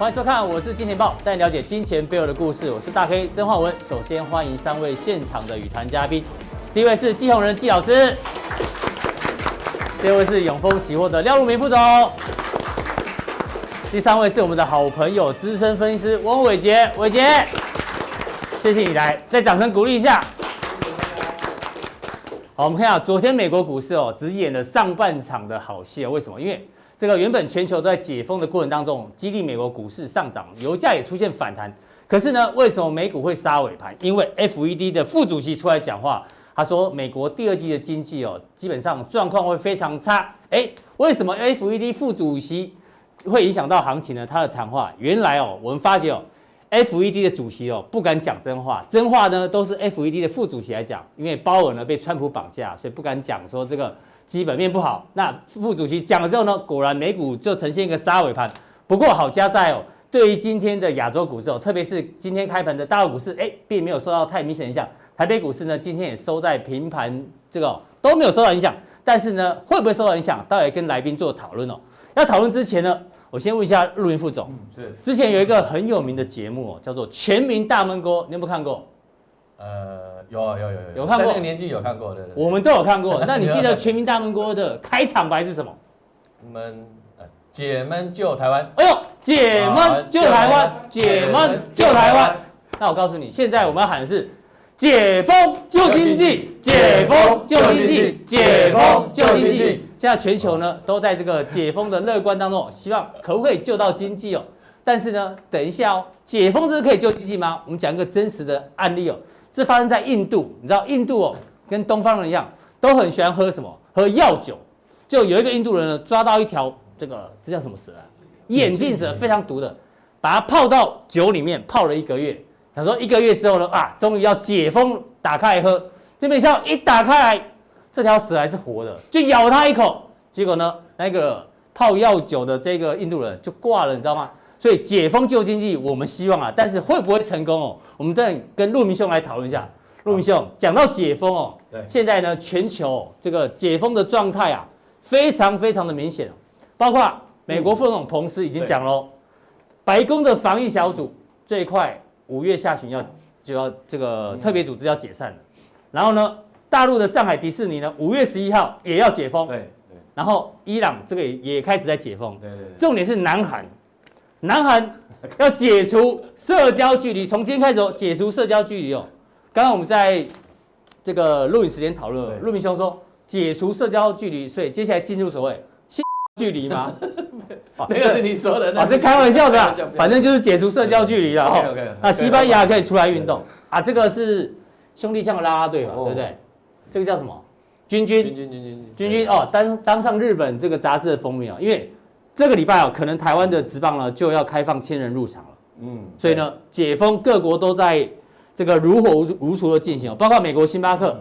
欢迎收看，我是金钱豹，带你了解金钱背后的故事。我是大 K 曾焕文。首先欢迎三位现场的与谈嘉宾，第一位是季宏仁季老师，第二位是永丰期货的廖路明副总，第三位是我们的好朋友资深分析师翁伟杰，伟杰，谢谢你来，再掌声鼓励一下。好，我们看一下昨天美国股市哦，只演了上半场的好戏啊。为什么？因为这个原本全球都在解封的过程当中，激励美国股市上涨，油价也出现反弹。可是呢，为什么美股会杀尾盘？因为 FED 的副主席出来讲话，他说美国第二季的经济哦，基本上状况会非常差。诶，为什么 FED 副主席会影响到行情呢？他的谈话原来哦，我们发觉哦，FED 的主席哦不敢讲真话，真话呢都是 FED 的副主席来讲，因为鲍尔呢被川普绑架，所以不敢讲说这个。基本面不好，那副主席讲了之后呢，果然美股就呈现一个杀尾盘。不过好加在哦，对于今天的亚洲股市哦，特别是今天开盘的大陆股市，哎，并没有受到太明显影响。台北股市呢，今天也收在平盘，这个、哦、都没有受到影响。但是呢，会不会受到影响？待会跟来宾做讨论哦。要讨论之前呢，我先问一下陆云副总，嗯、是之前有一个很有名的节目哦，叫做《全民大闷锅》，你有没有看过？呃。有啊有有有有看过，那个年纪有看过，对对，我们都有看过。那你记得《全民大闷锅》的开场白是什么？闷，解闷救台湾。哎呦，解闷救台湾，解闷救台湾。那我告诉你，现在我们要喊的是解封救经济，解封救经济，解封救经济。现在全球呢都在这个解封的乐观当中，希望可不可以救到经济哦？但是呢，等一下哦，解封真的可以救经济吗？我们讲一个真实的案例哦。这发生在印度，你知道印度哦，跟东方人一样，都很喜欢喝什么？喝药酒。就有一个印度人呢，抓到一条这个这叫什么蛇啊？眼镜蛇，非常毒的，把它泡到酒里面，泡了一个月。他说一个月之后呢，啊，终于要解封，打开来喝。就没想到一打开来，这条蛇还是活的，就咬他一口。结果呢，那个泡药酒的这个印度人就挂了，你知道吗？所以解封旧经济，我们希望啊，但是会不会成功哦？我们等跟陆明兄来讨论一下。陆明兄讲到解封哦，对，现在呢，全球这个解封的状态啊，非常非常的明显，包括美国副总统彭斯已经讲喽，白宫的防疫小组最快五月下旬要就要这个特别组织要解散了，然后呢，大陆的上海迪士尼呢，五月十一号也要解封，对对，然后伊朗这个也开始在解封，对对，重点是南韩。南韩要解除社交距离，从今天开始解除社交距离哦。刚刚我们在这个录影时间讨论，陆明兄说解除社交距离，所以接下来进入所谓性距离吗？那个是你说的，啊，这开玩笑的，反正就是解除社交距离了哈。那西班牙可以出来运动啊，这个是兄弟像的啦啦队嘛，对不对？这个叫什么？军军军军军军军哦，当当上日本这个杂志的封面啊，因为。这个礼拜啊，可能台湾的职棒呢就要开放千人入场了。嗯，所以呢，解封各国都在这个如火如荼的进行哦，包括美国星巴克，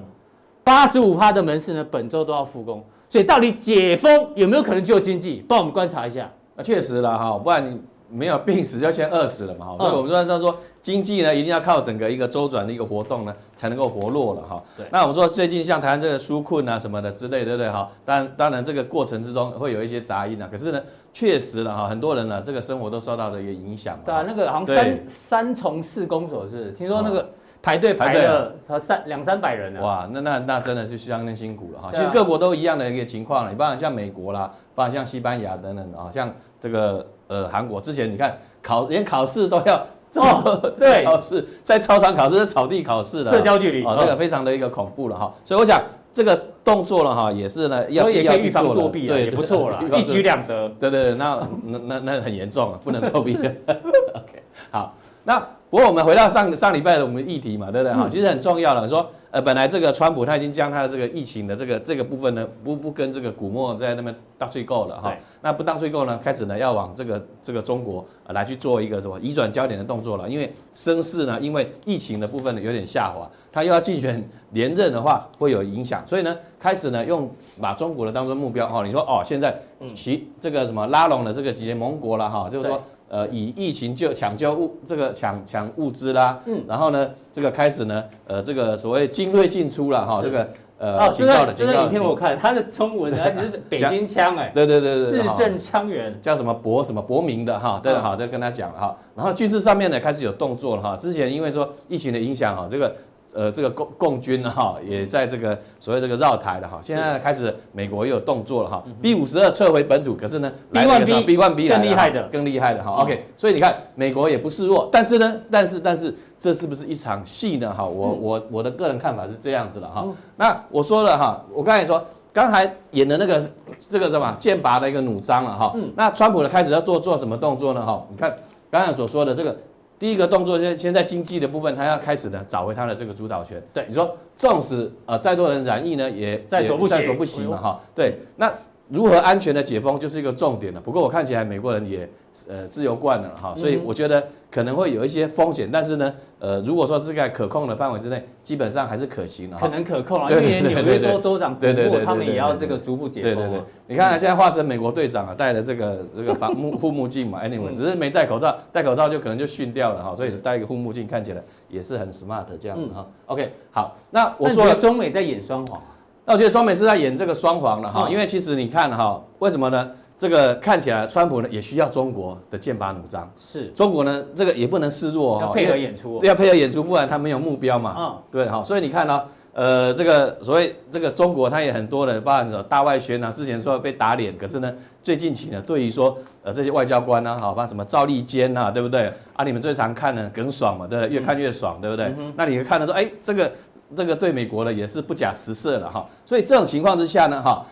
八十五趴的门市呢本周都要复工。所以到底解封有没有可能救经济？帮我们观察一下。那确实了哈，不然你。没有病死就先饿死了嘛，所以我们说说经济呢，一定要靠整个一个周转的一个活动呢，才能够活络了哈。对。那我们说最近像台湾这个纾困啊什么的之类，对不对哈？当然当然这个过程之中会有一些杂音啊，可是呢，确实了哈，很多人呢这个生活都受到了一个影响。对啊，那个好像三三重四公所是，听说那个排队排了三两三百人呢。哇，那那那真的是相当辛苦了哈。其实各国都一样的一个情况了，你包括像美国啦，包括像西班牙等等啊，像这个。呃，韩国之前你看考连考试都要这么多、哦、对 考试，在操场考试，在草地考试的社交距离哦，这个非常的一个恐怖了哈。所以我想这个动作了哈，也是呢 要也可以预防作弊，对，也不错了，一举两得。对对对，那那那那很严重了，不能作弊。OK，好，那。不过我们回到上上礼拜的我们议题嘛，对不对？哈，其实很重要了。说，呃，本来这个川普他已经将他的这个疫情的这个这个部分呢，不不跟这个古默在那边当税够了哈。那不当税够呢，开始呢要往这个这个中国来去做一个什么移转焦点的动作了。因为声势呢，因为疫情的部分呢有点下滑，他又要竞选连任的话会有影响，所以呢开始呢用把中国的当做目标哈。你说哦，现在其这个什么拉拢了这个几个盟国了哈，就是说。呃，以疫情救抢救物这个抢抢物资啦，嗯，然后呢，这个开始呢，呃，这个所谓精锐进出了哈，这个呃警告的警告。这个影片我看，他的中文还只是北京腔哎。对对对对。字正腔圆。叫什么博什么博明的哈，对好，再跟他讲了哈。然后军事上面呢开始有动作了哈。之前因为说疫情的影响哈，这个。呃，这个共共军哈也在这个所谓这个绕台了哈，现在开始美国又有动作了哈，B 五十二撤回本土，可是呢，B one B B one B 更厉害的，更厉害的哈，OK，所以你看美国也不示弱，但是呢，但是但是这是不是一场戏呢哈？我我我的个人看法是这样子的哈。那我说了哈，我刚才说刚才演的那个这个什么剑拔的一个弩张了哈，那川普呢开始要做做什么动作呢哈？你看刚才所说的这个。第一个动作，现现在经济的部分，他要开始呢找回他的这个主导权。对，你说，纵使呃再多人染疫呢，也在所不在所不惜嘛哈。对，那如何安全的解封就是一个重点了。不过我看起来美国人也。呃，自由惯了哈，所以我觉得可能会有一些风险，但是呢，呃，如果说是在可控的范围之内，基本上还是可行的。可能可控啊，因为纽约州州长对对对，他们也要这个逐步解封。对对对，你看现在化身美国队长啊，戴了这个 这个防目护目镜嘛，anyway，只是没戴口罩，戴口罩就可能就逊掉了哈，所以戴一个护目镜看起来也是很 smart 这样子哈。OK，好，那我说了中美在演双簧，那我觉得中美是在演这个双簧了哈，因为其实你看哈，为什么呢？这个看起来，川普呢也需要中国的剑拔弩张，是中国呢这个也不能示弱，要配合演出，要配合演出，不然他没有目标嘛。嗯，对，好，所以你看呢，呃，这个所谓这个中国，他也很多的，包含着大外宣啊，之前说被打脸，可是呢，最近期呢，对于说呃这些外交官呢，好吧，什么赵立坚呐，对不对？啊，你们最常看呢，耿爽嘛，对不对？越看越爽，对不对？那你看的说，哎，这个这个对美国呢也是不假辞色了哈。所以这种情况之下呢，哈，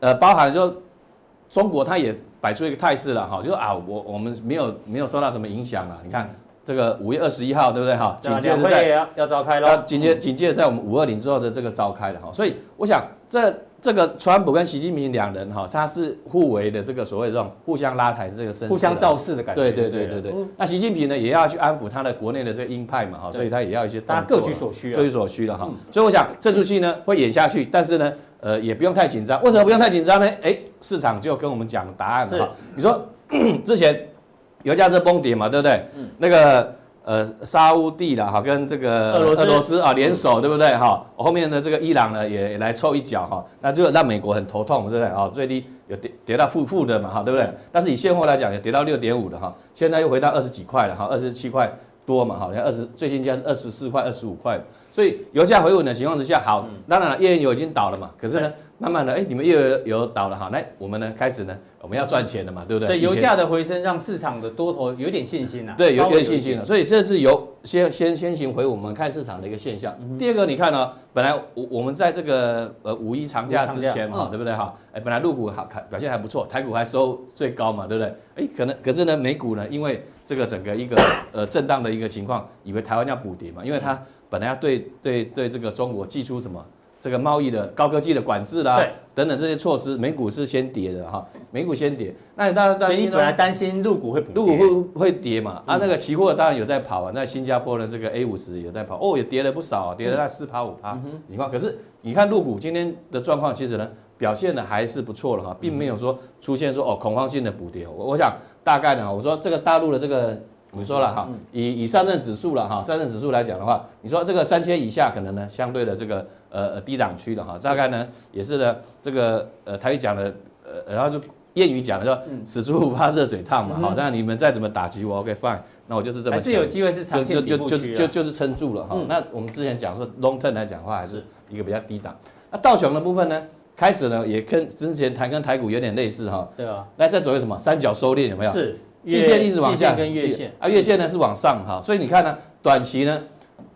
呃，包含就中国它也。摆出一个态势了哈，就说啊，我我们没有没有受到什么影响了。你看这个五月二十一号，对不对哈？紧接着在要召开了，紧接紧接着在我们五二零之后的这个召开了哈。所以我想这这个川普跟习近平两人哈，他是互为的这个所谓这种互相拉抬这个声势，互相造势的感觉。对对对对对。那习近平呢也要去安抚他的国内的这个鹰派嘛哈，所以他也要一些大家各取所需，各取所需了哈。所以我想这出戏呢会演下去，但是呢。呃，也不用太紧张。为什么不用太紧张呢？哎，市场就跟我们讲答案了哈。你说之前油价在崩跌嘛，对不对？嗯。那个呃，沙乌地啦哈，跟这个俄罗斯啊联手，对不对哈？后面的这个伊朗呢也来凑一脚哈，那就让美国很头痛，对不对啊？最低有跌跌到负负的嘛哈，对不对？但是以现货来讲，也跌到六点五了哈，现在又回到二十几块了哈，二十七块多嘛，好像二十最新价是二十四块、二十五块。所以油价回稳的情况之下，好，当然了，页岩油已经倒了嘛。可是呢，慢慢的，哎，你们页岩油倒了，哈，那，我们呢开始呢，我们要赚钱了嘛，对不对？所以油价的回升让市场的多头有点信心了。对，有有点信心了。所以这是由先先先行回，我们看市场的一个现象。第二个，你看呢，本来我我们在这个呃五一长假之前嘛，对不对哈？哎，本来陆股好看表现还不错，台股还收最高嘛，对不对？哎，可能可是呢，美股呢，因为这个整个一个 呃震荡的一个情况，以为台湾要补跌嘛，因为它。本来要对对对这个中国寄出什么这个贸易的高科技的管制啦，对等等这些措施，美股是先跌的哈，美股先跌。那你当然，所以你本来担心入股会入股会会跌嘛？啊，那个期货当然有在跑啊，那新加坡的这个 A 五十也在跑，哦，也跌了不少，跌了在四趴五趴情况。可是你看入股今天的状况，其实呢表现的还是不错了哈，并没有说出现说哦恐慌性的补跌。我我想大概呢，我说这个大陆的这个。你说了哈，以以上证指数了哈，上证指数来讲的话，你说这个三千以下可能呢，相对的这个呃呃低档区的哈，大概呢也是呢这个呃台语讲的呃然后就谚语讲的说死猪不怕热水烫嘛，好，那你们再怎么打击我，OK fine，那我就是这么还是有机会是长线底部区啊，就就就就是撑住了哈。那我们之前讲说 long term 来讲的话，还是一个比较低档。那道琼的部分呢，开始呢也跟之前台跟台股有点类似哈，对啊，那在左右什么？三角收敛有没有？是。季线一直往下，跟月线啊，月线呢是往上哈，所以你看呢，短期呢，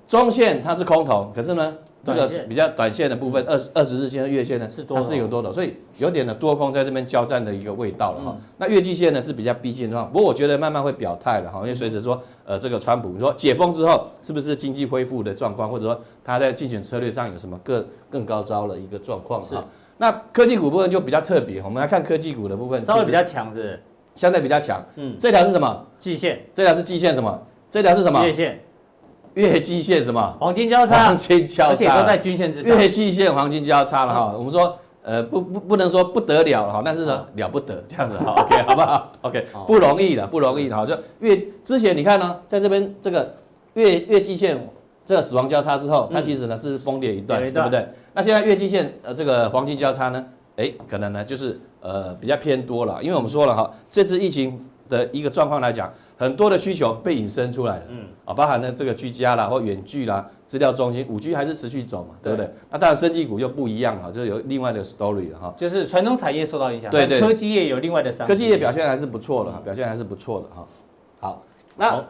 中线它是空头，可是呢，这个比较短线的部分，二十二十日线、月线呢，它是有多头，所以有点的多空在这边交战的一个味道了哈。那月季线呢是比较逼近的话，不过我觉得慢慢会表态了哈，因为随着说呃这个川普说解封之后，是不是经济恢复的状况，或者说他在竞选策略上有什么更更高招的一个状况哈。那科技股部分就比较特别，我们来看科技股的部分，稍微比较强是。相对比较强，嗯，这条是什么？季线，这条是季线什么？这条是什么？月线，月季线什么？黄金交叉，黄金交叉，而且都在均线之上。月季线黄金交叉了哈，我们说，呃，不不不能说不得了了哈，但是说了不得这样子哈，OK 好不好？OK 不容易的，不容易的哈，就月之前你看呢，在这边这个月月季线这个死亡交叉之后，它其实呢是崩跌一段，对不对？那现在月季线呃这个黄金交叉呢，哎，可能呢就是呃比较偏多了，因为我们说了哈，这次疫情的一个状况来讲，很多的需求被引申出来了，嗯，啊，包含了这个居家啦或远距啦，资料中心，五 G 还是持续走嘛，对不对？那当然，生技股又不一样了，就是有另外的 story 了哈。就是传统产业受到影响，对对，科技业有另外的商。科技业表现还是不错的哈，表现还是不错的哈。好，那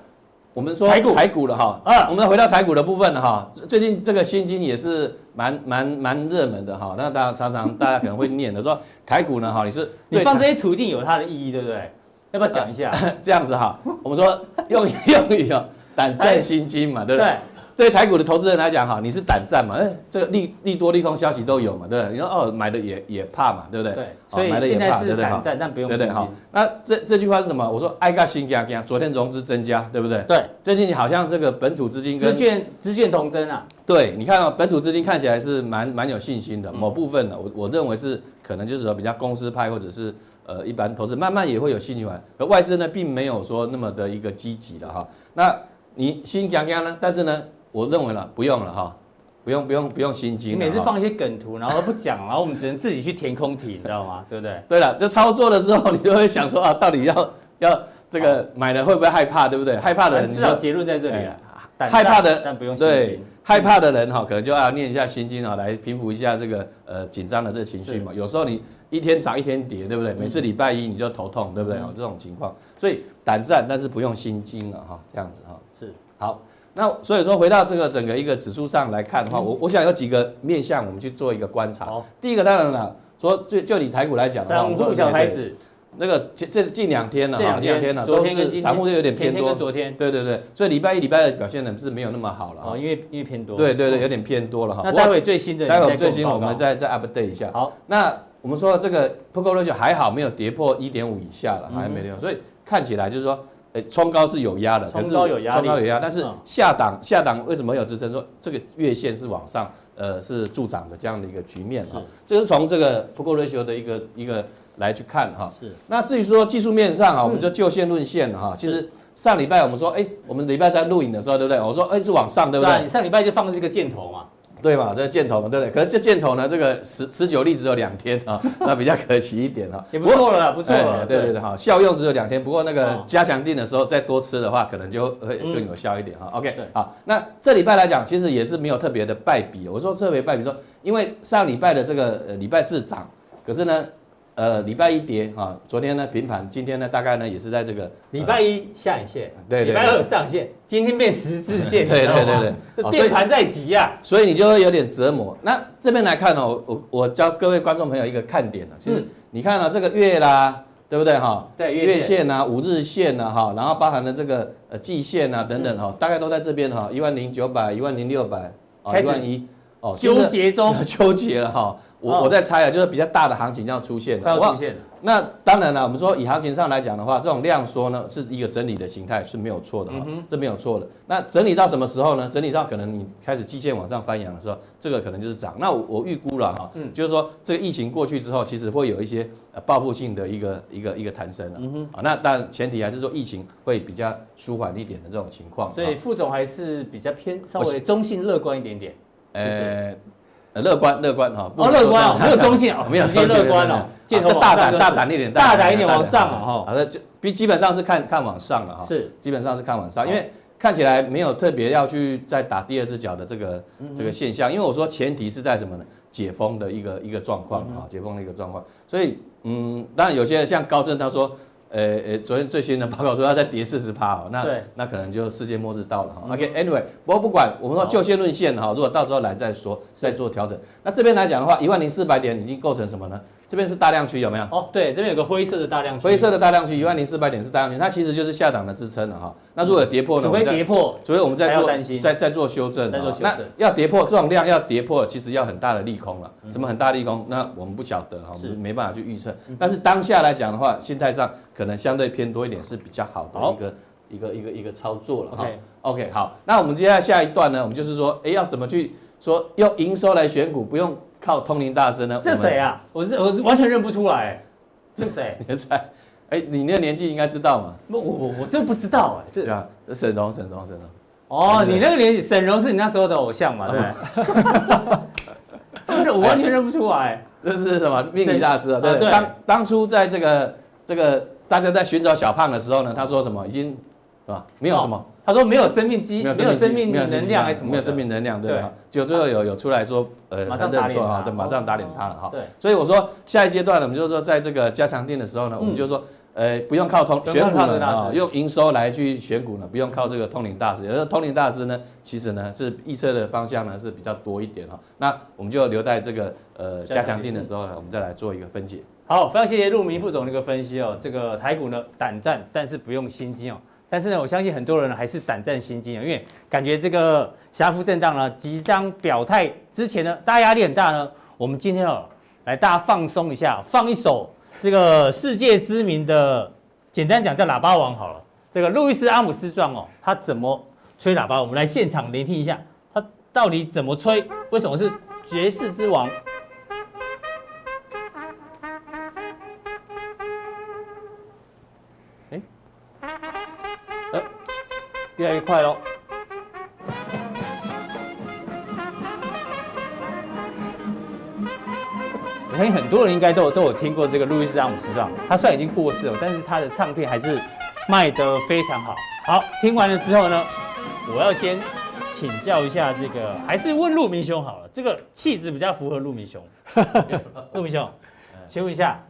我们说台股台股了哈，啊，我们回到台股的部分了哈。最近这个新经也是蛮蛮蛮热门的哈，那大家常常大家可能会念的说台股呢哈，你是你放这些图一定有它的意义，对不对？要不要讲一下？这样子哈，我们说用 用语哦，胆战心惊嘛，对不对？对台股的投资人来讲哈，你是胆战嘛？哎，这个利利多利空消息都有嘛，对不对？你说哦，买的也也怕嘛，对不对？对，所以现在是胆战，但不用对对哈。那这这句话是什么？我说爱个心惊惊，昨天融资增加，对不对？对，最近好像这个本土资金跟资券资券同增啊。对，你看啊，本土资金看起来是蛮蛮有信心的，某部分的，我我认为是可能就是说比较公司派或者是。呃，一般投资慢慢也会有信心玩，而外资呢，并没有说那么的一个积极的哈。那你心惊惊呢？但是呢，我认为了不用了哈，不用不用不用心惊。你每次放一些梗图，然后都不讲，然后我们只能自己去填空题，你知道吗？对不对？对了，就操作的时候，你就会想说啊，到底要要这个买了会不会害怕，对不对？害怕的人，至少结论在这里了。害怕的，但不用心惊。对，害怕的人哈，可能就要念一下心经啊，来平复一下这个呃紧张的这个情绪嘛。有时候你。一天涨一天跌，对不对？每次礼拜一你就头痛，对不对？哦，这种情况，所以胆战，但是不用心惊了哈，这样子哈。是，好，那所以说回到这个整个一个指数上来看的话，我我想有几个面向，我们去做一个观察。好，第一个当然了，说就就你台股来讲的话，散户小台子，那个这这近两天了哈，近两天了，都是散户就有点偏多。昨天，对对对，所以礼拜一礼拜二表现的是没有那么好了哦，因为因为偏多。对对对，有点偏多了哈。那待会最新的，待会最新我们再再 update 一下。好，那。我们说这个 P/E ratio 还好，没有跌破一点五以下了，还没有，所以看起来就是说，诶，冲高是有压的，冲高有压，冲高有压，但是下档下档为什么有支撑？说这个月线是往上，呃，是助涨的这样的一个局面啊，这是从这个不过 ratio 的一个一个来去看哈。是。那至于说技术面上啊，我们就就线论线哈。其实上礼拜我们说，哎，我们礼拜三录影的时候，对不对？我说，哎，是往上，对不对？你上礼拜就放这个箭头嘛。对嘛，这箭头嘛，对不对？可是这箭头呢，这个持持久力只有两天啊，那比较可惜一点哈。也不错了，不错了。对对对，哈，效用只有两天。不过那个加强定的时候再多吃的话，可能就会更有效一点哈。OK，好，那这礼拜来讲，其实也是没有特别的败笔。我说特别败笔，说因为上礼拜的这个呃礼拜四涨，可是呢。呃，礼拜一跌啊，昨天呢平盘，今天呢大概呢也是在这个礼拜一下影线，对对，礼拜二上线，今天变十字线，对对对对，变盘在即呀，所以你就会有点折磨。那这边来看哦，我我教各位观众朋友一个看点呢，其实你看到这个月啦，对不对？哈？对，月线。啊，五日线啊哈，然后包含了这个呃季线啊等等哈，大概都在这边哈，一万零九百，一万零六百，一万一，哦，纠结中，纠结了哈。我我在猜啊，就是比较大的行情要出现，了要出现。那当然了，我们说以行情上来讲的话，这种量缩呢是一个整理的形态是没有错的哈，这没有错的。那整理到什么时候呢？整理到可能你开始季线往上翻扬的时候，这个可能就是涨。那我我预估了哈，就是说这个疫情过去之后，其实会有一些呃报复性的一个一个一个弹升了。啊，那但前提还是说疫情会比较舒缓一点的这种情况。所以副总还是比较偏稍微中性乐观一点点。呃。呃，乐观乐观哈，哦，乐观哦，没有 中性哦，没有中性乐观哦，这大胆大胆一点，大胆一点往上嘛哈，好的，就基基本上是看看往上了哈，是，基本上是看往上，因为看起来没有特别要去再打第二只脚的这个这个现象，因为我说前提是在什么呢？解封的一个一个状况啊，解封的一个状况，所以嗯，当然有些人像高盛他说。呃呃，昨天最新的报告说要再跌四十趴哦，那那可能就世界末日到了哈。OK，Anyway，不过不管我们说就线论线哈，如果到时候来再说再做调整。那这边来讲的话，一万零四百点已经构成什么呢？这边是大量区有没有？哦，对，这边有个灰色的大量区。灰色的大量区一万零四百点是大量区，它其实就是下档的支撑了哈。那如果有跌破呢？除非跌破，除非我们在做在在做修正。那要跌破这种量要跌破，其实要很大的利空了。什么很大利空？那我们不晓得哈，我们没办法去预测。但是当下来讲的话，心态上可能相对偏多一点是比较好的一个一个一个一个操作了哈。OK，好，那我们接下来下一段呢，我们就是说，哎，要怎么去说用营收来选股，不用。靠通灵大师呢？这谁啊？我是我完全认不出来。这谁？你猜？哎，你那个年纪应该知道嘛？我我我真不知道哎。这这沈荣沈荣沈荣。哦，你那个年纪，沈荣是你那时候的偶像嘛？对。我完全认不出来。这是什么命理大师啊？对对。当当初在这个这个大家在寻找小胖的时候呢，他说什么？已经是吧？没有什么。他说没有生命机，没有生命能量还是什么？没有生命能量，对吧？就最后有有出来说，呃，马上认错啊，对，马上打脸他了哈。对。所以我说下一阶段呢，我们就是说在这个加强定的时候呢，我们就说。呃，不用靠通选股了啊，用营收来去选股呢，不用靠这个通灵大师。有的通灵大师呢，其实呢是预测的方向呢是比较多一点哈。那我们就留在这个呃加强定的时候呢，我们再来做一个分解。好，非常谢谢陆明副总的一个分析哦。这个台股呢胆战，但是不用心惊哦。但是呢，我相信很多人还是胆战心惊啊，因为感觉这个狭幅震荡呢即将表态之前呢，大家压力很大呢。我们今天哦来大家放松一下，放一首。这个世界知名的，简单讲叫喇叭王好了。这个路易斯阿姆斯壮哦，他怎么吹喇叭？我们来现场聆听一下，他到底怎么吹？为什么是爵士之王？越来越快喽。我相信很多人应该都有都有听过这个路易斯阿姆斯壮，他虽然已经过世了，但是他的唱片还是卖得非常好。好，听完了之后呢，我要先请教一下这个，还是问陆明兄好了，这个气质比较符合陆明兄。陆明兄，请问一下，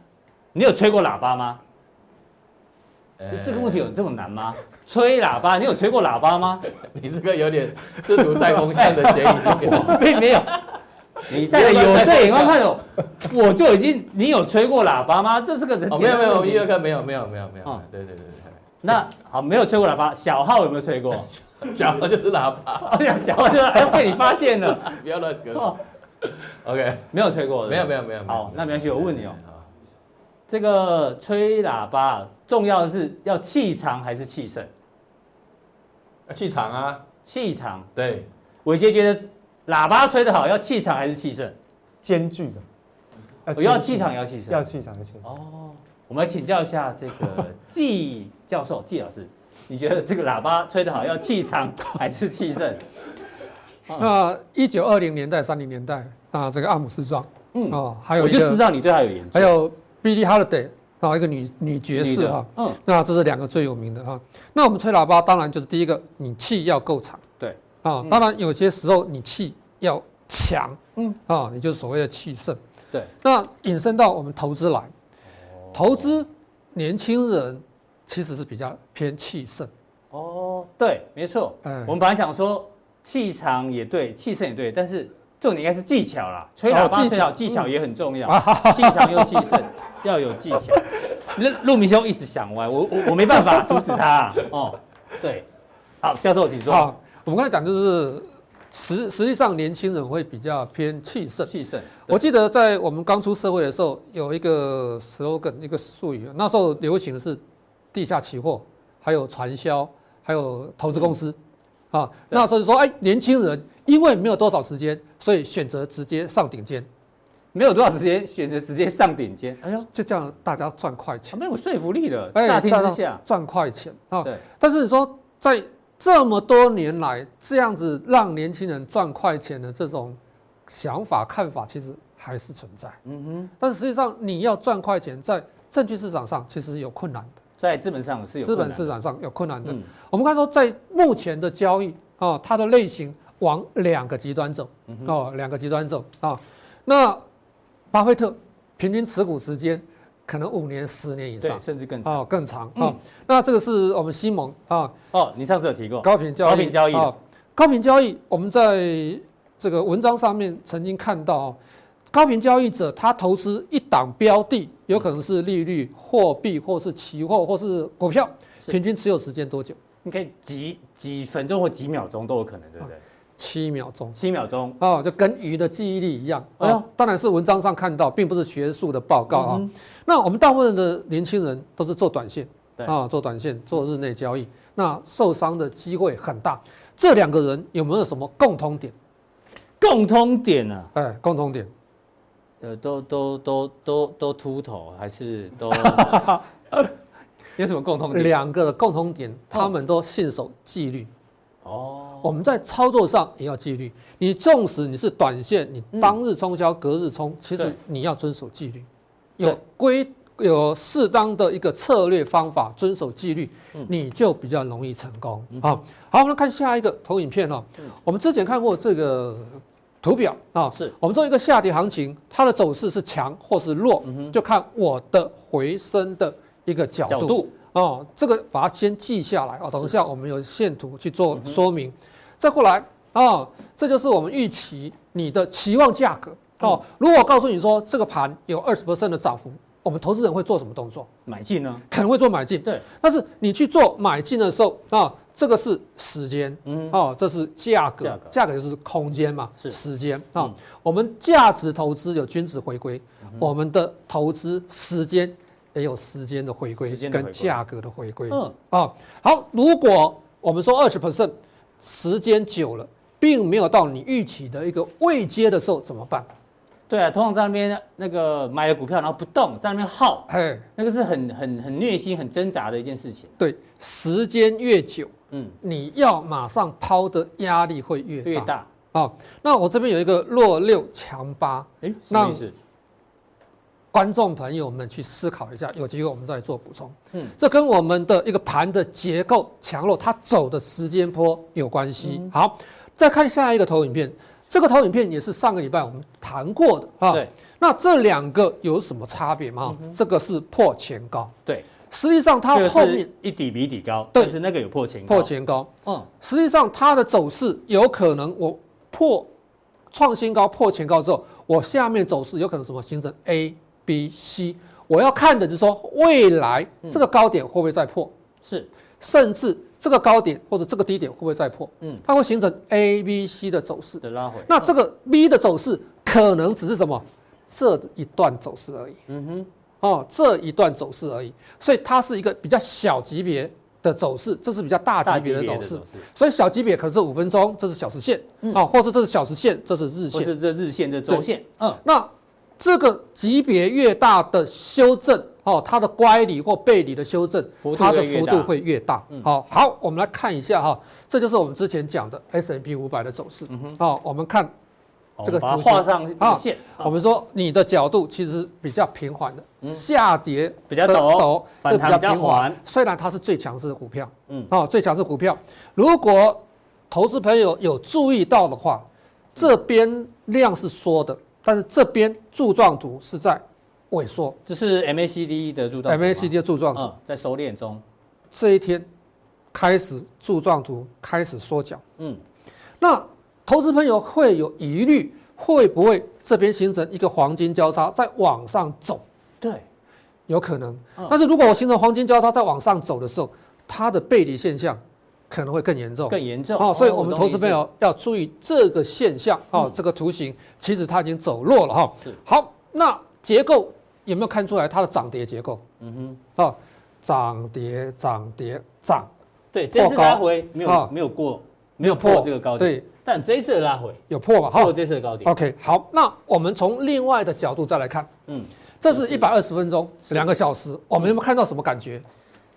你有吹过喇叭吗？这个问题有这么难吗？吹喇叭，你有吹过喇叭吗？你这个有点试图带风向的嫌疑，我并没有。你带着有色眼光看哦，我就已经，你有吹过喇叭吗？这是个人。没有没有，一二课没有没有没有没有。哦，对对对对。那好，没有吹过喇叭，小号有没有吹过？小号就是喇叭。哎呀，小号就哎被你发现了，不要乱哦。OK，没有吹过。没有没有没有。好，那没关系，我问你哦，这个吹喇叭重要的是要气长还是气盛？气长啊，气长。对，伟杰觉得。喇叭吹得好，要气场还是气盛？兼具的。我要气场，要气盛。要气场，要气。哦，我们来请教一下这个季教授、季老师，你觉得这个喇叭吹得好，要气场还是气盛？那一九二零年代、三零年代啊，这个阿姆斯壮，嗯哦，还有我就知道你对他有研究。还有 Billie Holiday 啊，一个女女爵士哈，嗯，那这是两个最有名的哈。那我们吹喇叭，当然就是第一个，你气要够长。对啊，当然有些时候你气要强，嗯，啊，也就是所谓的气盛。对，那引申到我们投资来，投资年轻人其实是比较偏气盛。哦，对，没错。嗯，我们本来想说气长也对，气盛也对，但是重点应该是技巧啦。吹喇叭技巧，技巧也很重要。气长又气盛，要有技巧。那陆明兄一直想歪，我我我没办法阻止他。哦，对，好，教授请说。我们刚才讲就是实实际上年轻人会比较偏气盛。气盛。我记得在我们刚出社会的时候，有一个 slogan，一个术语，那时候流行的是地下期货，还有传销，还有投资公司。啊，那时候就说，哎，年轻人因为没有多少时间，所以选择直接上顶尖。没有多少时间，选择直接上顶尖。哎呦，就这样大家赚快钱，没有说服力的。乍听之下赚快钱啊。对。但是你说在这么多年来，这样子让年轻人赚快钱的这种想法看法，其实还是存在。嗯哼。但是实际上，你要赚快钱，在证券市场上其实是有困难的。在资本上是有。资本市场上有困难的。我们看说，在目前的交易啊，它的类型往两个极端走。哦，两个极端走啊。那巴菲特平均持股时间。可能五年、十年以上，甚至更长哦，更长啊。嗯、那这个是我们西蒙啊。哦，你上次有提过高频交易。高频交易啊，高频交易，我们在这个文章上面曾经看到，高频交易者他投资一档标的，有可能是利率、货币，或是期货，或是股票，平均持有时间多久？你可以几几分钟或几秒钟都有可能，对不对？啊七秒钟，七秒钟哦，就跟鱼的记忆力一样。哎呦，当然是文章上看到，并不是学术的报告啊。那我们大部分的年轻人都是做短线，啊，做短线，做日内交易，那受伤的机会很大。这两个人有没有什么共通点？共通点呢？哎，共通点，呃，都都都都都秃头，还是都 有什么共通点？两个共同点，他们都信守纪律。哦。我们在操作上也要纪律。你纵使你是短线，你当日冲销、隔日冲，其实你要遵守纪律，有规有适当的一个策略方法，遵守纪律，你就比较容易成功。好，好，我们看下一个投影片哦。我们之前看过这个图表啊，是我们做一个下跌行情，它的走势是强或是弱，就看我的回升的一个角度。哦，这个把它先记下来哦。等一下我们有线图去做说明，嗯、再过来哦，这就是我们预期你的期望价格哦。嗯、如果我告诉你说这个盘有二十%的涨幅，我们投资人会做什么动作？买进呢？可能会做买进。对，但是你去做买进的时候啊、哦，这个是时间，嗯，哦，这是价格，价格，格就是空间嘛，是时间啊。哦嗯、我们价值投资有均值回归，嗯、我们的投资时间。也有时间的回归跟价格的回归。嗯啊，好，如果我们说二十 percent 时间久了，并没有到你预期的一个未接的时候，怎么办？对啊，通常在那边那个买了股票然后不动，在那边耗，哎，那个是很很很虐心、很挣扎的一件事情。对，时间越久，嗯，你要马上抛的压力会越大越大。啊，那我这边有一个弱六强八，哎，什么意思？观众朋友们去思考一下，有机会我们再做补充。嗯，这跟我们的一个盘的结构强弱，它走的时间波有关系。嗯、好，再看下一个投影片，这个投影片也是上个礼拜我们谈过的啊。对，那这两个有什么差别吗？嗯、这个是破前高。对，实际上它后面一底比一底高，对，但是那个有破前高。破前高。嗯，实际上它的走势有可能我破创新高破前高之后，我下面走势有可能什么形成 A。B、C，我要看的就是说，未来这个高点会不会再破？是，甚至这个高点或者这个低点会不会再破？嗯，它会形成 A、B、C 的走势的拉回。那这个 B 的走势可能只是什么？这一段走势而已。嗯哼，哦，这一段走势而已。所以它是一个比较小级别的走势，这是比较大级别的走势。所以小级别可能是五分钟，这是小时线啊，或是这是小时线，这是日线，是这日线这周线。嗯，那。这个级别越大的修正，哦，它的乖离或背离的修正，它的幅度会越大。好，好，我们来看一下哈，这就是我们之前讲的 S&P 五百的走势。好，我们看这个图画上线。我们说你的角度其实比较平缓的，下跌比较陡，这比较平缓。虽然它是最强势的股票，嗯，哦，最强势股票。如果投资朋友有注意到的话，这边量是缩的。但是这边柱状图是在萎缩，这是 MACD 的柱状图，MACD 的柱状图、嗯、在收敛中。这一天开始柱状图开始缩脚，嗯，那投资朋友会有疑虑，会不会这边形成一个黄金交叉再往上走？对，有可能。嗯、但是如果我形成黄金交叉再往上走的时候，它的背离现象。可能会更严重，更严重哦，所以我们投资朋友要注意这个现象哦。这个图形其实它已经走弱了哈。是好，那结构有没有看出来它的涨跌结构？嗯哼，哦，涨跌涨跌涨。对，这次拉回没有没有过，没有破这个高点。对，但这一次的拉回有破嘛？破这次的高点。OK，好，那我们从另外的角度再来看，嗯，这是一百二十分钟，两个小时，我们有没有看到什么感觉？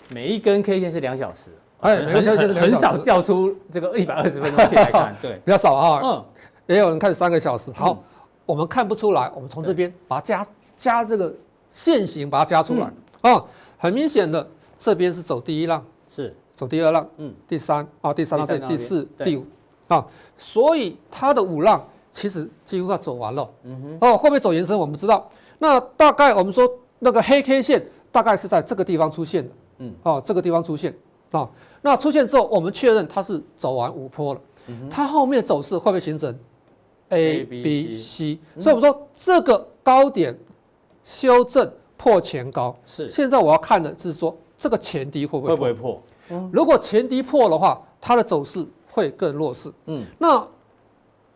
每一根 K 线是两小时。哎，很很很少叫出这个一百二十分钟线来看，对，比较少啊。嗯，也有人看三个小时。好，我们看不出来，我们从这边把它加加这个线型，把它加出来啊。很明显的，这边是走第一浪，是走第二浪，嗯，第三啊，第三浪是第四、第五啊，所以它的五浪其实几乎要走完了。嗯哼，哦，会不会走延伸？我们知道，那大概我们说那个黑 K 线大概是在这个地方出现的。嗯，哦，这个地方出现。啊，那出现之后，我们确认它是走完五波了。嗯、它后面走势会不会形成 A、B、C？所以我们说这个高点修正破前高是。现在我要看的是说这个前低会不会？会不会破？嗯、如果前低破的话，它的走势会更弱势。嗯，那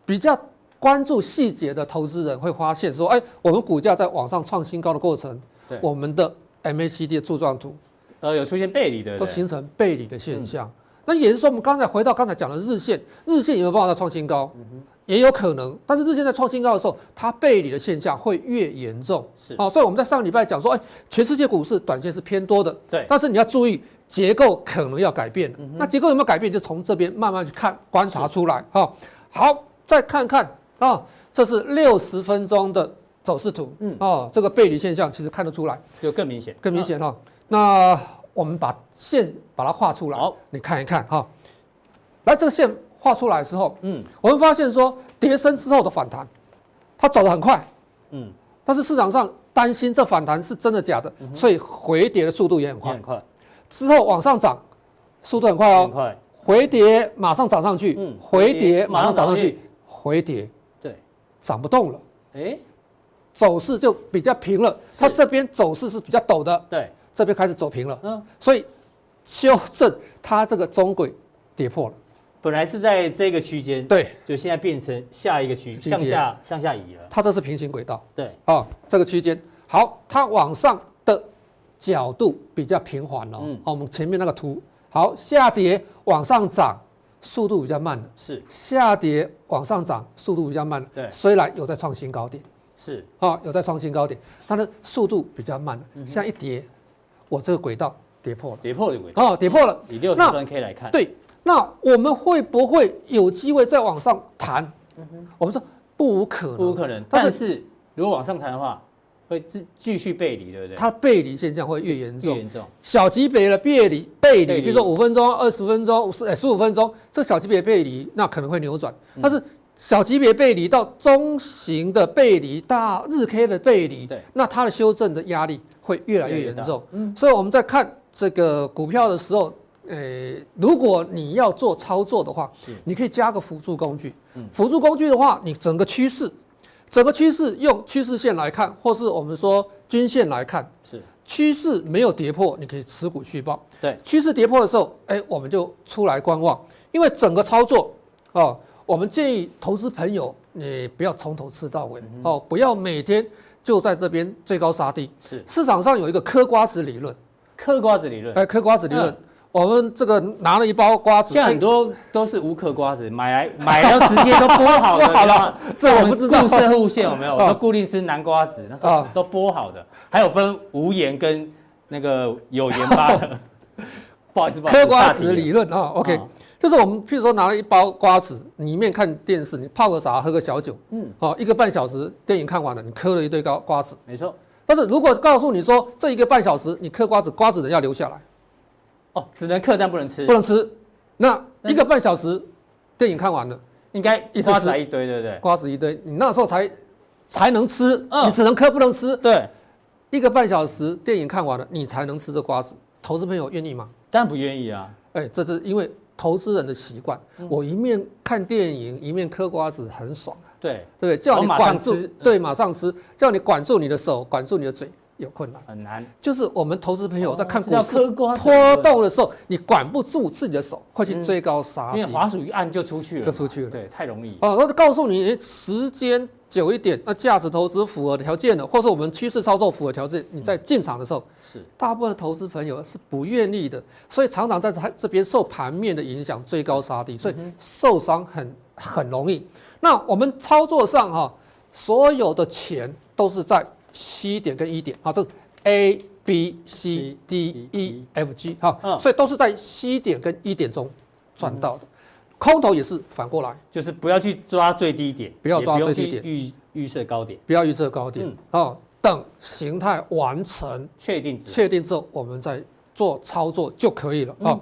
比较关注细节的投资人会发现说，哎，我们股价在往上创新高的过程，对我们的 MACD 的柱状图。呃，有出现背离的，都形成背离的现象。嗯、那也是说，我们刚才回到刚才讲的日线，日线有没有办法再创新高？嗯、也有可能。但是日线在创新高的时候，它背离的现象会越严重。是啊、哦，所以我们在上礼拜讲说，哎，全世界股市短线是偏多的。对。但是你要注意，结构可能要改变。那结构有没有改变？就从这边慢慢去看观察出来。哈，好，再看看啊，这是六十分钟的走势图。嗯，哦，这个背离现象其实看得出来，就更明显，更明显哈。那我们把线把它画出来，好，你看一看哈。来，这个线画出来之后，嗯，我们发现说，跌升之后的反弹，它走得很快，嗯，但是市场上担心这反弹是真的假的，所以回跌的速度也很快，很快。之后往上涨，速度很快哦，很快。回跌马上涨上去，嗯，回跌马上涨上去，回跌，对，涨不动了，哎，走势就比较平了。它这边走势是比较陡的，对。这边开始走平了，嗯，所以修正它这个中轨跌破了，本来是在这个区间，对，就现在变成下一个区向下向下移了。它这是平行轨道，对，啊，这个区间。好，它往上的角度比较平缓了，嗯，好，我们前面那个图好，下跌往上涨速度比较慢。的，是。下跌往上涨速度比较慢，对，虽然有在创新高点，是。啊，有在创新高点，它的速度比较慢，像一跌。我这个轨道跌破了，跌破了轨道。哦，跌破了。以六十分 K 来看，对，那我们会不会有机会再往上弹？嗯，我们说不无可能，不无可能。但是如果往上弹的话，会继继续背离，对不对？它背离现象会越严重，越严重。小级别的背离，背离，比如说五分钟、二十分钟、十十五分钟，这个小级别背离那可能会扭转，但是。小级别背离到中型的背离，大日 K 的背离，对，那它的修正的压力会越来越严重。嗯，所以我们在看这个股票的时候，呃，如果你要做操作的话，你可以加个辅助工具。嗯，辅助工具的话，你整个趋势，整个趋势用趋势线来看，或是我们说均线来看，是趋势没有跌破，你可以持股续报。对，趋势跌破的时候，哎，我们就出来观望，因为整个操作哦。我们建议投资朋友，你不要从头吃到尾哦，不要每天就在这边追高杀低。是市场上有一个嗑瓜子理论，嗑瓜子理论，哎，嗑瓜子理论。我们这个拿了一包瓜子，现在很多都是无壳瓜子，买来 买了直接都剥好的。好了，这我不知道。固色路线有没有？都固定吃南瓜子，那都剥好的，还有分无盐跟那个有盐巴的。不好意思，嗑瓜子理论啊，OK。就是我们，譬如说拿了一包瓜子，里面看电视，你泡个茶，喝个小酒，嗯，好，一个半小时电影看完了，你嗑了一堆瓜瓜子，没错。但是如果告诉你说这一个半小时你嗑瓜子，瓜子人要留下来，哦，只能嗑但不能吃，不能吃。那一个半小时电影看完了，应该一瓜子一堆，对不对？瓜子一堆，你那时候才才能吃，你只能嗑不能吃。对，一个半小时电影看完了，你才能吃这瓜子。投资朋友愿意吗？当然不愿意啊。哎，这是因为。投资人的习惯，我一面看电影一面嗑瓜子，很爽啊。对对不对？叫你管住，对，马上吃，叫你管住你的手，管住你的嘴，有困难，很难。就是我们投资朋友在看股市波动的时候，你管不住自己的手，会去追高杀低，因为滑鼠一按就出去了，就出去了。对，太容易。哦，那告诉你时间。久一点，那价值投资符合条件的，或是我们趋势操作符合条件，你在进场的时候，是大部分的投资朋友是不愿意的，所以常常在他这边受盘面的影响，追高杀低，所以受伤很很容易。那我们操作上哈，所有的钱都是在 C 点跟 E 点啊，这是 A B C D E F G 哈，所以都是在 C 点跟 E 点中赚到的。空头也是反过来，就是不要去抓最低点，不要抓最低点，预预设高点，不要预设高点，哦，等形态完成确定确定之后，我们再做操作就可以了啊。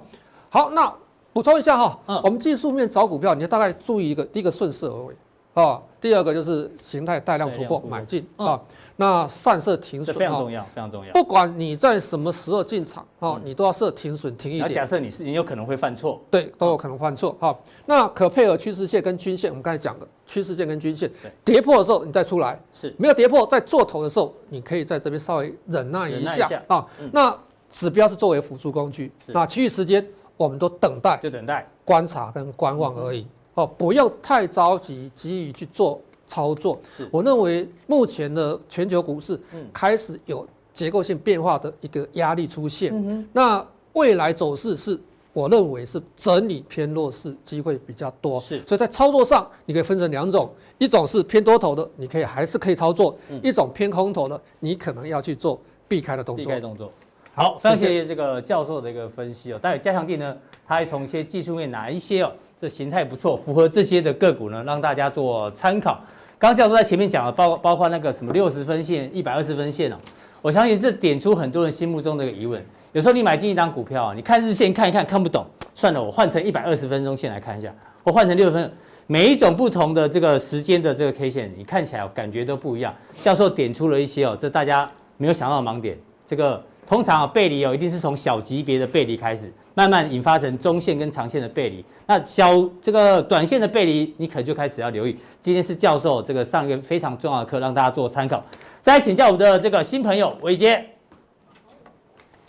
好，那补充一下哈，我们技术面找股票，你要大概注意一个，第一个顺势而为，啊，第二个就是形态带量突破买进啊。那散设停损非常重要，非常重要。不管你在什么时候进场，啊，你都要设停损停一点。假设你是你有可能会犯错，对，都有可能犯错，哈。那可配合趋势线跟均线，我们刚才讲的趋势线跟均线，跌破的时候你再出来，是。没有跌破，在做头的时候，你可以在这边稍微忍耐一下啊。那指标是作为辅助工具，那其余时间我们都等待，就等待。观察跟观望而已，哦，不要太着急，急于去做。操作，是我认为目前的全球股市开始有结构性变化的一个压力出现。嗯、那未来走势是我认为是整理偏弱势机会比较多。是，所以在操作上你可以分成两种，一种是偏多头的，你可以还是可以操作；嗯、一种偏空头的，你可能要去做避开的动作。避开动作。好，非常谢谢这个教授的一个分析哦。待会加强地呢，他还从一些技术面哪一些哦，这形态不错，符合这些的个股呢，让大家做参考。刚教授在前面讲了，包包括那个什么六十分线、一百二十分线哦，我相信这点出很多人心目中的一个疑问。有时候你买进一张股票啊，你看日线看一看看不懂，算了，我换成一百二十分钟线来看一下，我换成六十分，每一种不同的这个时间的这个 K 线，你看起来感觉都不一样。教授点出了一些哦，这大家没有想到的盲点。这个通常啊背离哦，一定是从小级别的背离开始，慢慢引发成中线跟长线的背离。那小这个短线的背离，你可能就开始要留意。今天是教授这个上一个非常重要的课，让大家做参考。再来请教我们的这个新朋友伟杰。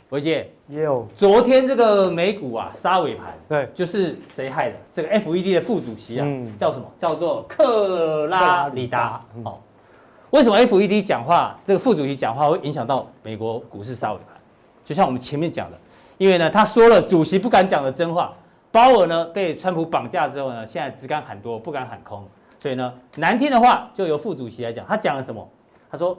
伟杰，也有昨天这个美股啊杀尾盘，对，就是谁害的？这个 FED 的副主席啊，嗯、叫什么？叫做克拉里达。哦，为什么 FED 讲话，这个副主席讲话会影响到美国股市杀尾盘？就像我们前面讲的，因为呢，他说了主席不敢讲的真话，鲍尔呢被川普绑架之后呢，现在只敢喊多，不敢喊空，所以呢，难听的话就由副主席来讲。他讲了什么？他说。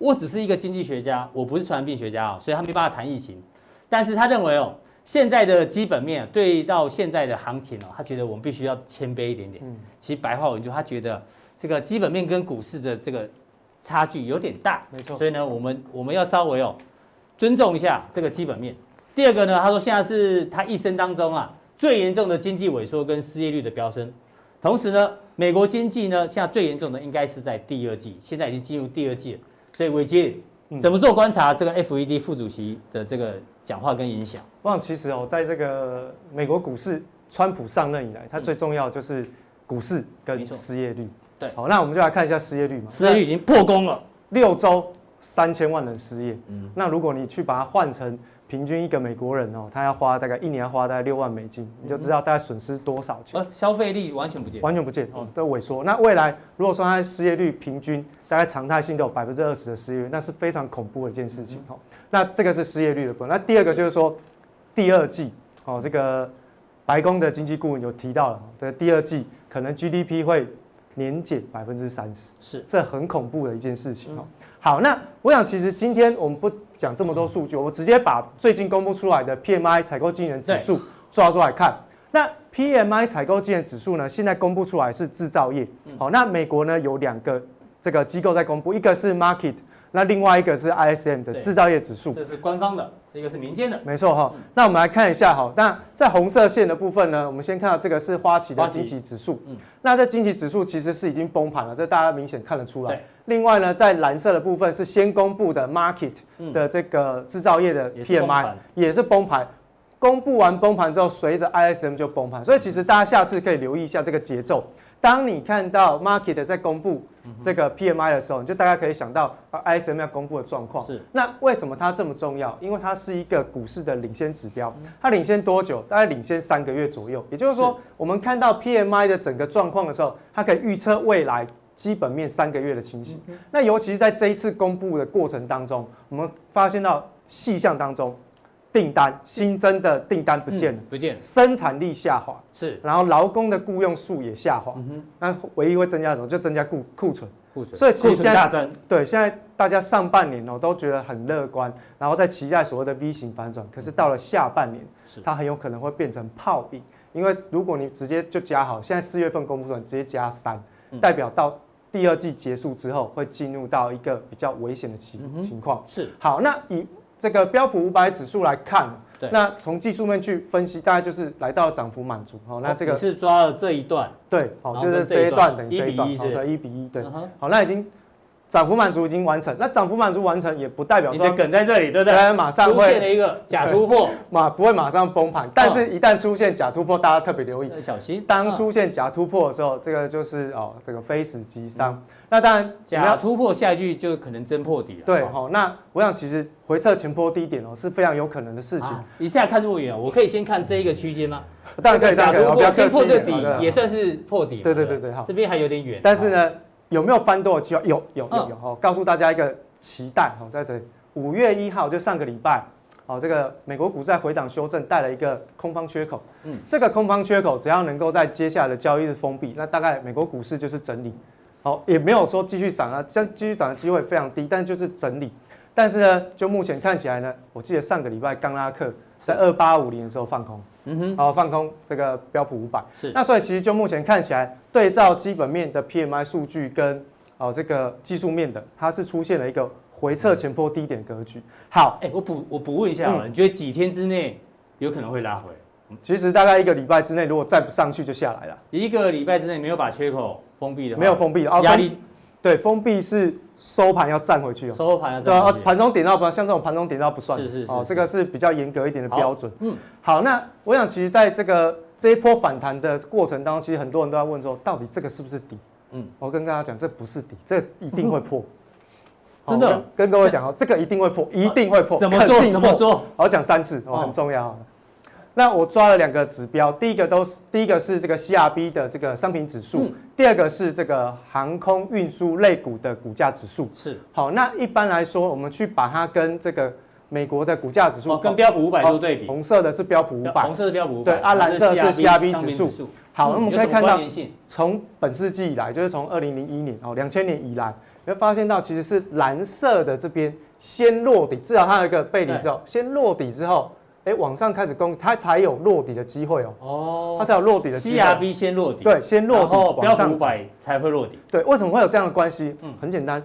我只是一个经济学家，我不是传染病学家啊，所以他没办法谈疫情。但是他认为哦，现在的基本面对到现在的行情哦，他觉得我们必须要谦卑一点点。其实白话文就他觉得这个基本面跟股市的这个差距有点大，没错。所以呢，我们我们要稍微哦尊重一下这个基本面。第二个呢，他说现在是他一生当中啊最严重的经济萎缩跟失业率的飙升。同时呢，美国经济呢现在最严重的应该是在第二季，现在已经进入第二季了。所以伟杰怎么做观察这个 FED 副主席的这个讲话跟影响？我想其实哦，在这个美国股市，川普上任以来，他最重要就是股市跟失业率。对，好，那我们就来看一下失业率嘛。失业率已经破功了，六周三千万人失业。嗯，那如果你去把它换成。平均一个美国人哦，他要花大概一年要花大概六万美金，你就知道大概损失多少钱。呃，消费力完全不见，完全不见哦，都萎缩。那未来如果说他失业率平均大概常态性都有百分之二十的失业率，那是非常恐怖的一件事情哦。那这个是失业率的部分。那第二个就是说，第二季哦，这个白宫的经济顾问有提到了，这第二季可能 GDP 会年减百分之三十，是这很恐怖的一件事情哦。好，那我想其实今天我们不讲这么多数据，我直接把最近公布出来的 PMI 采购经理人指数抓出来看。那 PMI 采购经理人指数呢，现在公布出来是制造业。好，那美国呢有两个这个机构在公布，一个是 Market。那另外一个是 ISM 的制造业指数，这是官方的，一个是民间的，没错哈。那我们来看一下哈，那在红色线的部分呢，我们先看到这个是花旗的经济指数，嗯，那这经济指数其实是已经崩盘了，这大家明显看得出来。另外呢，在蓝色的部分是先公布的 Market 的这个制造业的 PMI 也是崩盘，公布完崩盘之后，随着 ISM 就崩盘，所以其实大家下次可以留意一下这个节奏。当你看到 market 在公布这个 PMI 的时候，你就大概可以想到 ISM 要公布的状况。是。那为什么它这么重要？因为它是一个股市的领先指标。它领先多久？大概领先三个月左右。也就是说，我们看到 PMI 的整个状况的时候，它可以预测未来基本面三个月的情形。那尤其是在这一次公布的过程当中，我们发现到细项当中。订单新增的订单不见了，不见，生产力下滑。是，然后劳工的雇佣数也下滑，那唯一会增加什么？就增加库库存，库存，所以其实现在大增，对，现在大家上半年哦都觉得很乐观，然后在期待所谓的 V 型反转，可是到了下半年，它很有可能会变成泡影，因为如果你直接就加好，现在四月份公布出来直接加三，代表到第二季结束之后会进入到一个比较危险的情情况，是，好，那以。这个标普五百指数来看，那从技术面去分析，大概就是来到涨幅满足。好，那这个是抓了这一段，对，好，就是这一段等于这一段，好的，一比一，对，好，那已经涨幅满足已经完成。那涨幅满足完成也不代表说你的梗在这里，对不对？马上会出现了一个假突破，马不会马上崩盘，但是一旦出现假突破，大家特别留意，小心。当出现假突破的时候，这个就是哦，这个非死即伤。那当然，假突破下一句就可能真破底了。对，好，那我想其实回撤前波低点哦是非常有可能的事情。一下看这么远，我可以先看这一个区间吗？当然可以，当然可以。先破这底也算是破底。对对对对，好。这边还有点远，但是呢，有没有翻多的机会？有有有有哦，告诉大家一个期待哦，在这里，五月一号就上个礼拜，哦，这个美国股债回档修正带了一个空方缺口。嗯，这个空方缺口只要能够在接下来的交易日封闭，那大概美国股市就是整理。好，也没有说继续涨啊，像继续涨的机会非常低，但就是整理。但是呢，就目前看起来呢，我记得上个礼拜刚拉克在二八五零的时候放空，嗯哼，然后放空这个标普五百。是。那所以其实就目前看起来，对照基本面的 PMI 数据跟哦这个技术面的，它是出现了一个回撤前坡低点格局。好，哎、欸，我补我补问一下好了，嗯、你觉得几天之内有可能会拉回？其实大概一个礼拜之内，如果再不上去就下来了。一个礼拜之内没有把缺口封闭的话，没有封闭的压力。对，封闭是收盘要站回去哦。收盘要站回去。盘中点到不像这种盘中点到不算。是是是。哦，这个是比较严格一点的标准。嗯。好，那我想其实在这个这一波反弹的过程当中，其实很多人都在问说，到底这个是不是底？嗯。我跟大家讲，这不是底，这一定会破。真的。跟各位讲哦，这个一定会破，一定会破。怎么说？怎么说？我讲三次，哦，很重要。那我抓了两个指标，第一个都是第一个是这个 CRB 的这个商品指数，嗯、第二个是这个航空运输类股的股价指数。是，好，那一般来说，我们去把它跟这个美国的股价指数，哦，跟标普五百做对比，红色的是标普五百，红色的标普五百，对，啊，蓝色是 CRB 指数。好，那我们可以看到，从本世纪以来，就是从二零零一年哦，两千年以来，你会发现到其实是蓝色的这边先落底，至少它有一个背离之后，先落底之后。哎，往上开始攻，它才有落底的机会哦。哦，它才有落底的机会。CRB 先落底，对，先落底，然后标普五百才会落底。对，为什么会有这样的关系？嗯，很简单，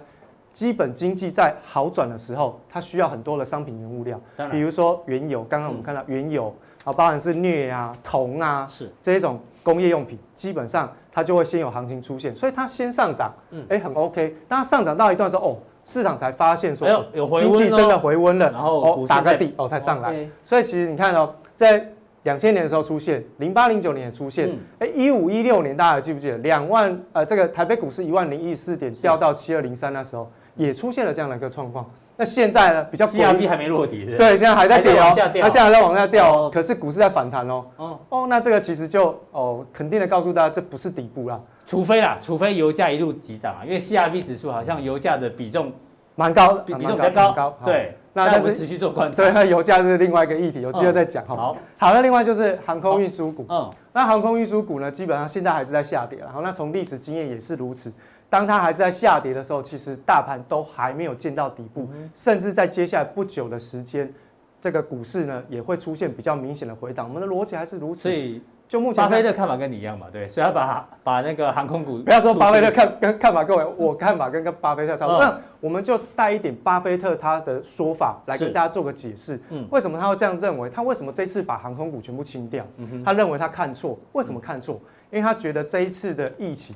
基本经济在好转的时候，它需要很多的商品原物料，比如说原油。刚刚我们看到原油啊，包含是镍啊、铜啊，是这一种工业用品，基本上它就会先有行情出现，所以它先上涨，嗯，哎，很 OK。当它上涨到一段时候，哦。市场才发现说，有经济真的回温了，然后打个底哦才上来。所以其实你看哦，在两千年的时候出现，零八零九年也出现，哎一五一六年大家还记不记得？两万呃这个台北股市一万零一十四点掉到七二零三那时候，也出现了这样的一个状况。那现在呢，比较 CRB 还没落底，对，现在还在跌哦，它现在还在往下掉，可是股市在反弹哦。哦哦，那这个其实就哦肯定的告诉大家，这不是底部啦。除非啦，除非油价一路急涨啊，因为 CRB 指数好像油价的比重蛮高的，比比重比较高。对，那但是持续做观察。所以它油价是另外一个议题，有机会再讲哈。好，好，那另外就是航空运输股。嗯，那航空运输股呢，基本上现在还是在下跌然后，那从历史经验也是如此。当它还是在下跌的时候，其实大盘都还没有见到底部，甚至在接下来不久的时间，这个股市呢也会出现比较明显的回档。我们的逻辑还是如此。所以就目前，巴菲特看法跟你一样嘛，对，所以他把把那个航空股，不要说巴菲特看跟看法，各位，我看法跟跟巴菲特差不多。那我们就带一点巴菲特他的说法来跟大家做个解释。嗯，为什么他会这样认为？他为什么这次把航空股全部清掉？他认为他看错。为什么看错？因为他觉得这一次的疫情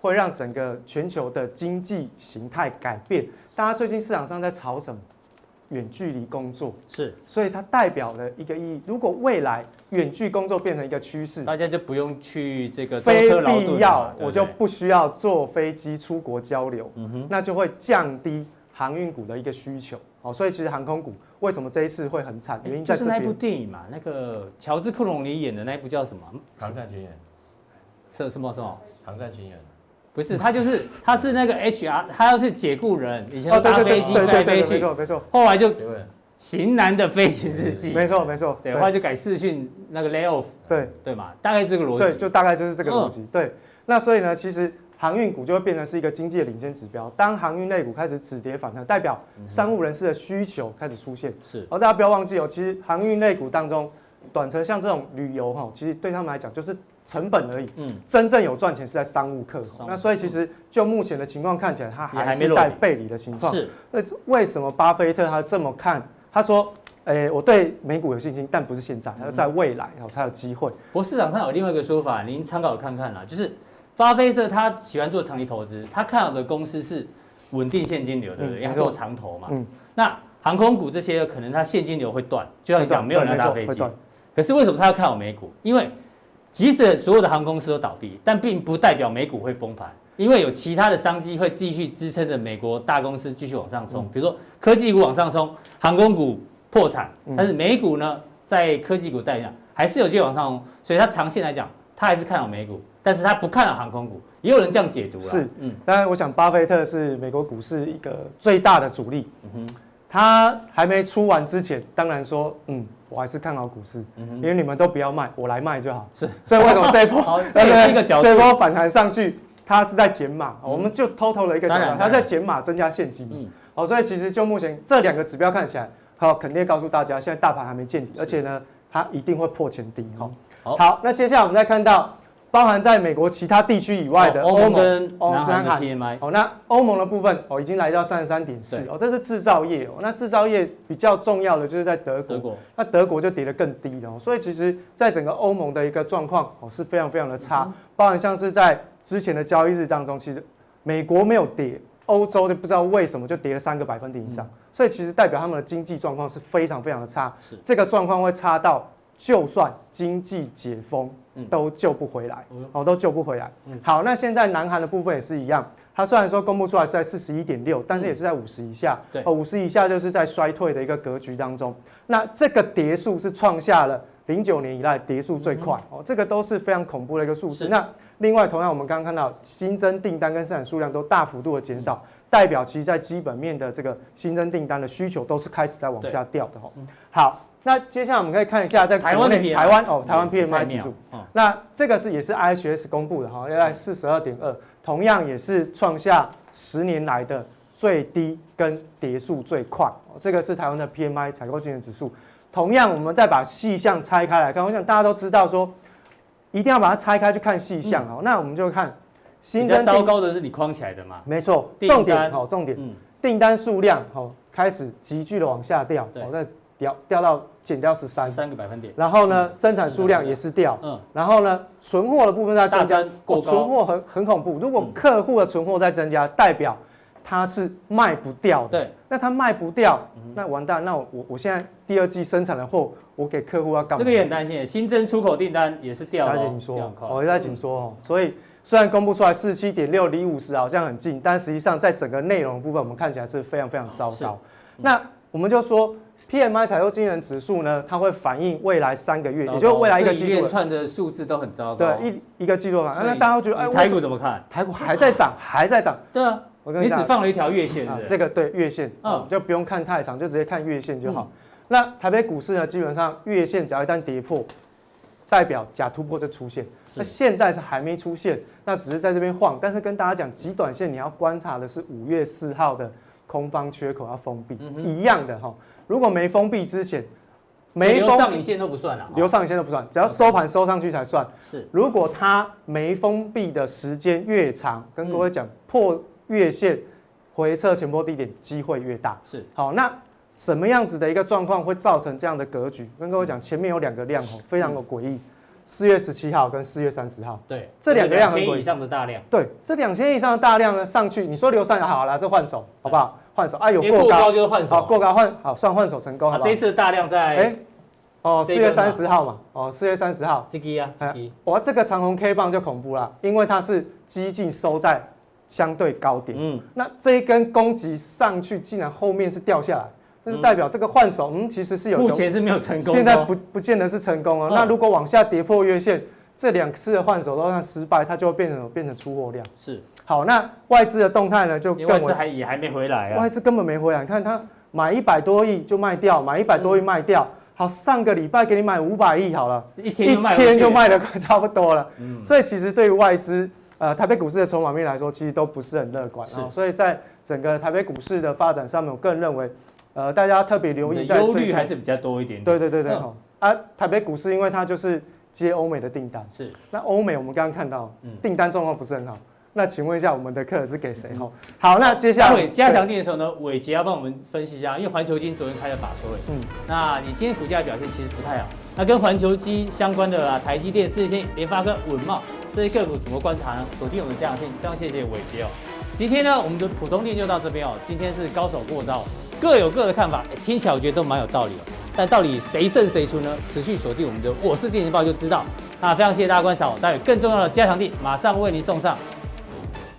会让整个全球的经济形态改变。大家最近市场上在炒什么？远距离工作是，所以它代表了一个意义。如果未来远距工作变成一个趋势，大家就不用去这个非必要，我就不需要坐飞机出国交流，嗯哼，那就会降低航运股的一个需求。哦，所以其实航空股为什么这一次会很惨？原因在就是那部电影嘛，那个乔治克隆尼演的那一部叫什么？航战情缘。是什么什么？航战情缘。不是，他就是他是那个 HR，他要去解雇人，以前搭飞机飞飞去，没错没错。后来就型男的飞行日记，没错没错。对，后来就改视讯那个 layoff，对对嘛，大概这个逻辑。对，就大概就是这个逻辑。对，那所以呢，其实航运股就会变成是一个经济的领先指标。当航运类股开始止跌反弹，代表商务人士的需求开始出现。是，而大家不要忘记哦，其实航运类股当中，短程像这种旅游哈，其实对他们来讲就是。成本而已，嗯，真正有赚钱是在商务客。那所以其实就目前的情况看起来，它还是在背离的情况。是，那为什么巴菲特他这么看？他说，哎，我对美股有信心，但不是现在，要在未来然后才有机会。不过市场上有另外一个说法，您参考看看啦，就是巴菲特他喜欢做长期投资，他看好的公司是稳定现金流，对不对？因为他做长投嘛。嗯。那航空股这些可能它现金流会断，就像你讲，没有人要搭飞机。可是为什么他要看好美股？因为即使所有的航空公司都倒闭，但并不代表美股会崩盘，因为有其他的商机会继续支撑着美国大公司继续往上冲。比如说科技股往上冲，航空股破产，但是美股呢，在科技股带领下还是有机会往上冲。所以它长线来讲，它还是看好美股，但是他不看好航空股。也有人这样解读了。是，嗯，当然，我想巴菲特是美国股市一个最大的主力。嗯哼，他还没出完之前，当然说，嗯。我还是看好股市，因为你们都不要卖，我来卖就好。是，所以为什么这一波，这个这一波反弹上去，它是在减码，我们就偷偷的一个它在减码增加现金。嗯，好，所以其实就目前这两个指标看起来，好，肯定告诉大家，现在大盘还没见底，而且呢，它一定会破前低。好，好，那接下来我们再看到。包含在美国其他地区以外的欧盟跟南韩 PMI 哦，那欧盟的部分哦，已经来到三十三点四哦，这是制造业哦。那制造业比较重要的就是在德国，德国。那德国就跌得更低了哦。所以其实在整个欧盟的一个状况哦是非常非常的差，包含像是在之前的交易日当中，其实美国没有跌，欧洲就不知道为什么就跌了三个百分点以上，所以其实代表他们的经济状况是非常非常的差，是。这个状况会差到。就算经济解封，都救不回来，哦，都救不回来。好，那现在南韩的部分也是一样，它虽然说公布出来是在四十一点六，但是也是在五十以下。对，哦，五十以下就是在衰退的一个格局当中。那这个跌数是创下了零九年以来跌数最快，哦，这个都是非常恐怖的一个数字。那另外，同样我们刚刚看到新增订单跟生产数量都大幅度的减少，代表其实在基本面的这个新增订单的需求都是开始在往下掉的。哦，好。那接下来我们可以看一下在台湾的台湾哦，台湾 PMI 指数，那这个是也是 IHS 公布的哈，要在四十二点二，同样也是创下十年来的最低跟跌速最快哦。这个是台湾的 PMI 采购经理指数。同样，我们再把细项拆开来看，我想大家都知道说，一定要把它拆开去看细项哦。那我们就看新增糟糕的是你框起来的嘛？没错，重点好，重点，订单数量好开始急剧的往下掉，好在。掉掉到减掉十三。三个百分点，然后呢，生产数量也是掉，嗯，然后呢，存货的部分在增加，过存货很很恐怖。如果客户的存货在增加，代表他是卖不掉的，对，那他卖不掉，那完蛋，那我我现在第二季生产的货，我给客户要干嘛？这个也很担心，新增出口订单也是掉，在紧缩，我在紧缩哦。所以虽然公布出来四七点六离五十好像很近，但实际上在整个内容部分，我们看起来是非常非常糟糕。那我们就说。PMI 采购经理人指数呢，它会反映未来三个月，也就是未来一个季度。一连串的数字都很糟糕。对，一一个季度嘛，那大家都觉得，哎，台股怎么看？台股还在涨，还在涨。对啊，我跟你讲，你只放了一条月线，这个对月线，嗯，就不用看太长，就直接看月线就好。那台北股市呢，基本上月线只要一旦跌破，代表假突破就出现。那现在是还没出现，那只是在这边晃。但是跟大家讲，极短线你要观察的是五月四号的空方缺口要封闭，一样的哈。如果没封闭之前，没封上影线都不算了，留上影线都不算，只要收盘收上去才算。是，如果它没封闭的时间越长，跟各位讲破月线回撤前波低点机会越大。是，好，那什么样子的一个状况会造成这样的格局？跟各位讲，前面有两个量哦，非常的诡异。四月十七号跟四月三十号，对，这两个。两千以上的大量，对，这两千以上的大量呢上去，你说留上好了，这换手好不好？换手啊，有过高就是换手，好过高换好算换手成功。好，这次大量在哎，哦四月三十号嘛，哦四月三十号，这个啊，哇这个长红 K 棒就恐怖了，因为它是激进收在相对高点，嗯，那这一根攻击上去，竟然后面是掉下来，那就代表这个换手，嗯，其实是有目前是没有成功，现在不不见得是成功了。那如果往下跌破月线，这两次的换手都算失败，它就会变成变成出货量是。好，那外资的动态呢？就更外资还也还没回来啊。外资根本没回来，你看它买一百多亿就卖掉，买一百多亿卖掉。好，上个礼拜给你买五百亿好了，一天一天就卖的差不多了。嗯，所以其实对于外资，呃，台北股市的筹码面来说，其实都不是很乐观啊。所以在整个台北股市的发展上面，我个人认为，呃，大家特别留意在，忧虑还是比较多一点。对对对对，好啊，台北股市因为它就是接欧美的订单，是。那欧美我们刚刚看到，订单状况不是很好。那请问一下，我们的客人是给谁？哈，好，那接下来加强定的时候呢，伟杰要帮我们分析一下，因为环球金昨天开了法说会，嗯，那你今天股价表现其实不太好，那跟环球金相关的啊，台积电、四星、联发科、稳茂这些个股怎么观察呢？锁定我们的加强錠，非常谢谢伟杰哦。今天呢，我们的普通店就到这边哦。今天是高手过招，各有各的看法，听起来我觉得都蛮有道理哦。但到底谁胜谁出呢？持续锁定我们的我是金钱豹就知道。那非常谢谢大家观赏，待会更重要的加强地马上为您送上。